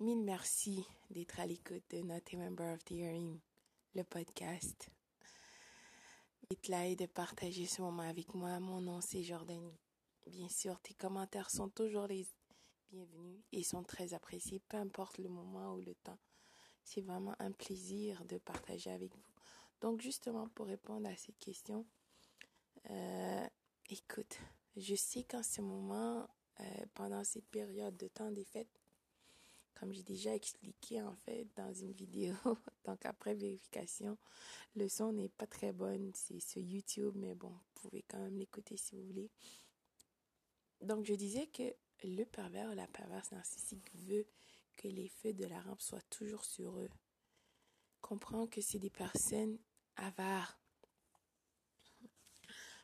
Mille merci d'être à l'écoute de Not a Member of the Hearing, le podcast. D'être là et de partager ce moment avec moi. Mon nom, c'est Jordanie. Bien sûr, tes commentaires sont toujours les bienvenus et sont très appréciés, peu importe le moment ou le temps. C'est vraiment un plaisir de partager avec vous. Donc, justement, pour répondre à cette question, euh, écoute, je sais qu'en ce moment, euh, pendant cette période de temps des fêtes, comme j'ai déjà expliqué en fait dans une vidéo, donc après vérification, le son n'est pas très bon, c'est sur YouTube, mais bon, vous pouvez quand même l'écouter si vous voulez. Donc je disais que le pervers la perverse narcissique veut que les feux de la rampe soient toujours sur eux. Comprends que c'est des personnes avares,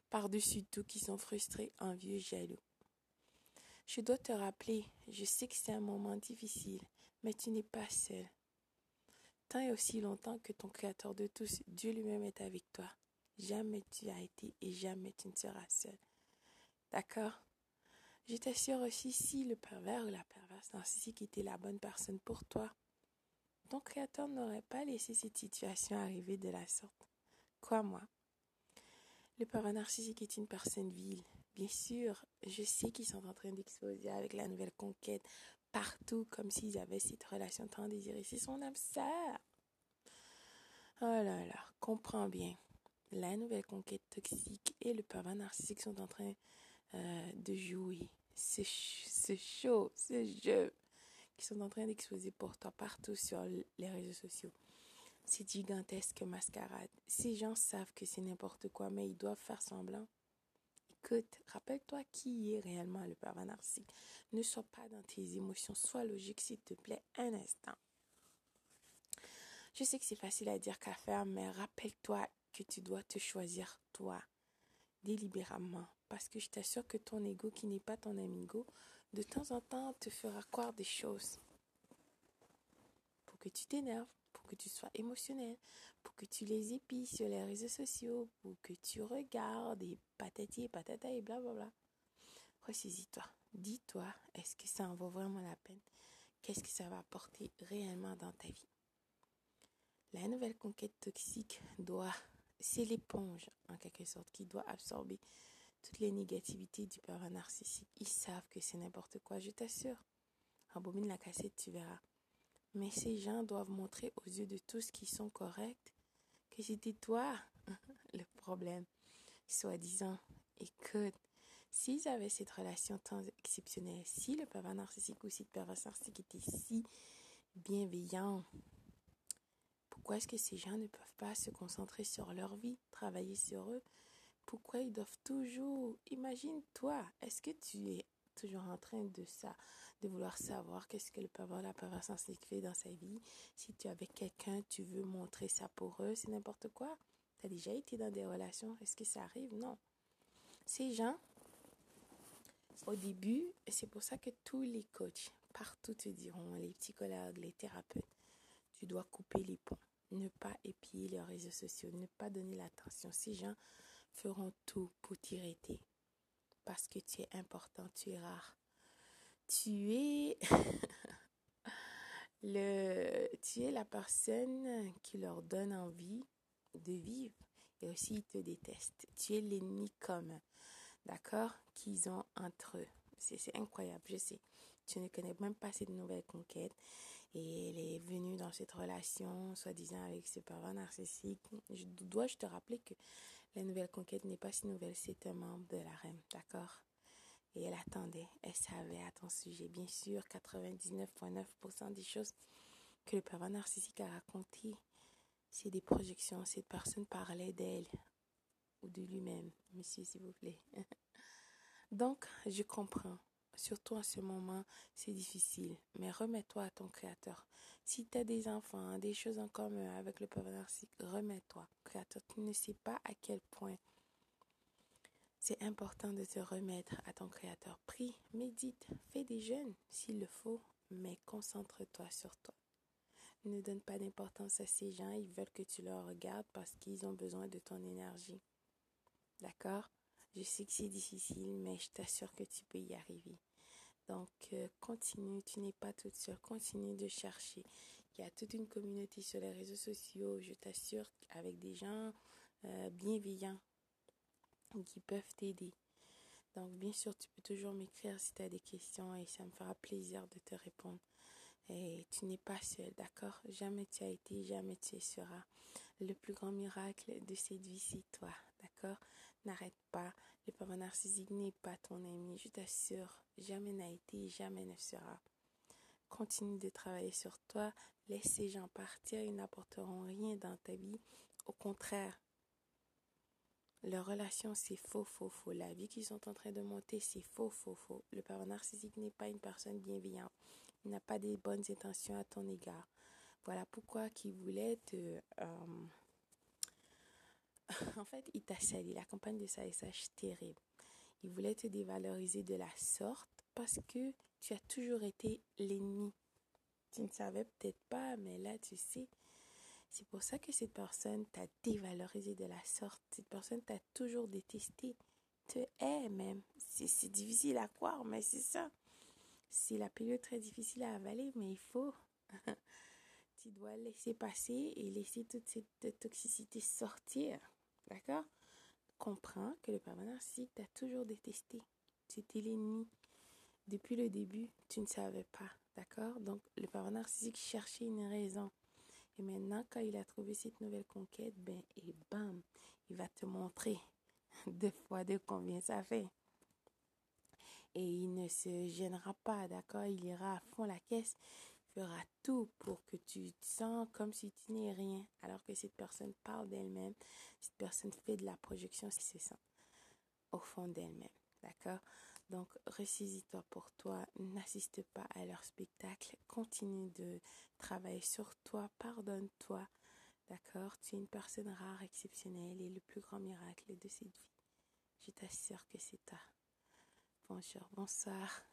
par-dessus tout, qui sont frustrées, envieux, jaloux. Je dois te rappeler, je sais que c'est un moment difficile, mais tu n'es pas seul. Tant et aussi longtemps que ton Créateur de tous, Dieu lui-même est avec toi. Jamais tu as été et jamais tu ne seras seul. D'accord? Je t'assure aussi, si le pervers ou la perverse narcissique était la bonne personne pour toi, ton Créateur n'aurait pas laissé cette situation arriver de la sorte. Quoi, moi Le pervers narcissique est une personne vile, Bien sûr, je sais qu'ils sont en train d'exploser avec la nouvelle conquête partout, comme s'ils avaient cette relation tant désirée. C'est son âme Oh là là, comprends bien. La nouvelle conquête toxique et le pervers narcissique sont en train euh, de jouer ce, ce show, ce jeu, qui sont en train d'exploser pour toi partout sur les réseaux sociaux. C'est gigantesque mascarade. Ces gens savent que c'est n'importe quoi, mais ils doivent faire semblant. Écoute, rappelle-toi qui est réellement le pervers narcissique. Ne sois pas dans tes émotions, sois logique s'il te plaît un instant. Je sais que c'est facile à dire qu'à faire, mais rappelle-toi que tu dois te choisir toi, délibérément. Parce que je t'assure que ton ego, qui n'est pas ton amigo, de temps en temps te fera croire des choses. Pour que tu t'énerves, pour que tu sois émotionnel, pour que tu les épilles sur les réseaux sociaux, pour que tu regardes et patati et patata et blablabla. Ressaisis-toi. Dis-toi, est-ce que ça en vaut vraiment la peine? Qu'est-ce que ça va apporter réellement dans ta vie? La nouvelle conquête toxique doit, c'est l'éponge en quelque sorte qui doit absorber toutes les négativités du pervers narcissique. Ils savent que c'est n'importe quoi, je t'assure. Abomine la cassette, tu verras. Mais ces gens doivent montrer aux yeux de tous qui sont corrects que c'était toi le problème. Soi-disant, écoute, s'ils avaient cette relation tant exceptionnelle, si le pervers narcissique ou si le pervers narcissique était si bienveillant, pourquoi est-ce que ces gens ne peuvent pas se concentrer sur leur vie, travailler sur eux? Pourquoi ils doivent toujours... Imagine-toi, est-ce que tu es toujours en train de ça, de vouloir savoir qu'est-ce que le pervers, la perversion fait dans sa vie. Si tu es avec quelqu'un, tu veux montrer ça pour eux, c'est n'importe quoi. Tu as déjà été dans des relations, est-ce que ça arrive? Non. Ces gens, au début, c'est pour ça que tous les coachs, partout te diront, les psychologues, les thérapeutes, tu dois couper les ponts, ne pas épier les réseaux sociaux, ne pas donner l'attention. Ces gens feront tout pour t'irriter parce que tu es important, tu es rare. Tu es le tu es la personne qui leur donne envie de vivre et aussi ils te détestent. Tu es l'ennemi commun, d'accord, qu'ils ont entre eux. C'est incroyable, je sais. Tu ne connais même pas cette nouvelle conquête et elle est venue dans cette relation, soi-disant avec ce pervers narcissique. Je dois je te rappeler que la nouvelle conquête n'est pas si nouvelle, c'est un membre de la reine, d'accord? Et elle attendait, elle savait à ton sujet. Bien sûr, 99,9% des choses que le pervers narcissique a racontées, c'est des projections. Cette personne parlait d'elle ou de lui-même, monsieur, s'il vous plaît. Donc, je comprends. Surtout en ce moment, c'est difficile. Mais remets-toi à ton Créateur. Si tu as des enfants, des choses en commun avec le peuple narcissique, remets-toi. Créateur, tu ne sais pas à quel point c'est important de te remettre à ton Créateur. Prie, médite, fais des jeûnes s'il le faut, mais concentre-toi sur toi. Ne donne pas d'importance à ces gens, ils veulent que tu leur regardes parce qu'ils ont besoin de ton énergie. D'accord? Je sais que c'est difficile, mais je t'assure que tu peux y arriver. Donc, euh, continue, tu n'es pas toute seule, continue de chercher. Il y a toute une communauté sur les réseaux sociaux, je t'assure, avec des gens euh, bienveillants qui peuvent t'aider. Donc, bien sûr, tu peux toujours m'écrire si tu as des questions et ça me fera plaisir de te répondre. Et tu n'es pas seul, d'accord? Jamais tu as été, jamais tu seras. Le plus grand miracle de cette vie, c'est toi, d'accord? N'arrête pas. Le parent narcissique n'est pas ton ami, je t'assure. Jamais n'a été, jamais ne sera. Continue de travailler sur toi. Laisse ces gens partir, ils n'apporteront rien dans ta vie. Au contraire, leur relation, c'est faux, faux, faux. La vie qu'ils sont en train de monter, c'est faux, faux, faux. Le parent narcissique n'est pas une personne bienveillante. Il n'a pas des bonnes intentions à ton égard. Voilà pourquoi qu'il voulait te... Euh, en fait, il t'a sali. La campagne de salissage terrible. Il voulait te dévaloriser de la sorte parce que tu as toujours été l'ennemi. Tu ne savais peut-être pas, mais là, tu sais. C'est pour ça que cette personne t'a dévalorisé de la sorte. Cette personne t'a toujours détesté. Te hait même. C'est difficile à croire, mais c'est ça. C'est la période très difficile à avaler, mais il faut. tu dois laisser passer et laisser toute cette toxicité sortir. D'accord? Comprends que le pervers narcissique t'a toujours détesté. C'était l'ennemi. Depuis le début, tu ne savais pas. D'accord? Donc, le pervers narcissique cherchait une raison. Et maintenant, quand il a trouvé cette nouvelle conquête, ben, et bam, il va te montrer deux fois deux combien ça fait. Et il ne se gênera pas, d'accord? Il ira à fond la caisse, fera tout pour que tu te sens comme si tu n'es rien, alors que cette personne parle d'elle-même, cette personne fait de la projection, c'est ça, au fond d'elle-même, d'accord? Donc, ressaisis-toi pour toi, n'assiste pas à leur spectacle, continue de travailler sur toi, pardonne-toi, d'accord? Tu es une personne rare, exceptionnelle et le plus grand miracle de cette vie. Je t'assure que c'est toi. Bonjour, bonsoir.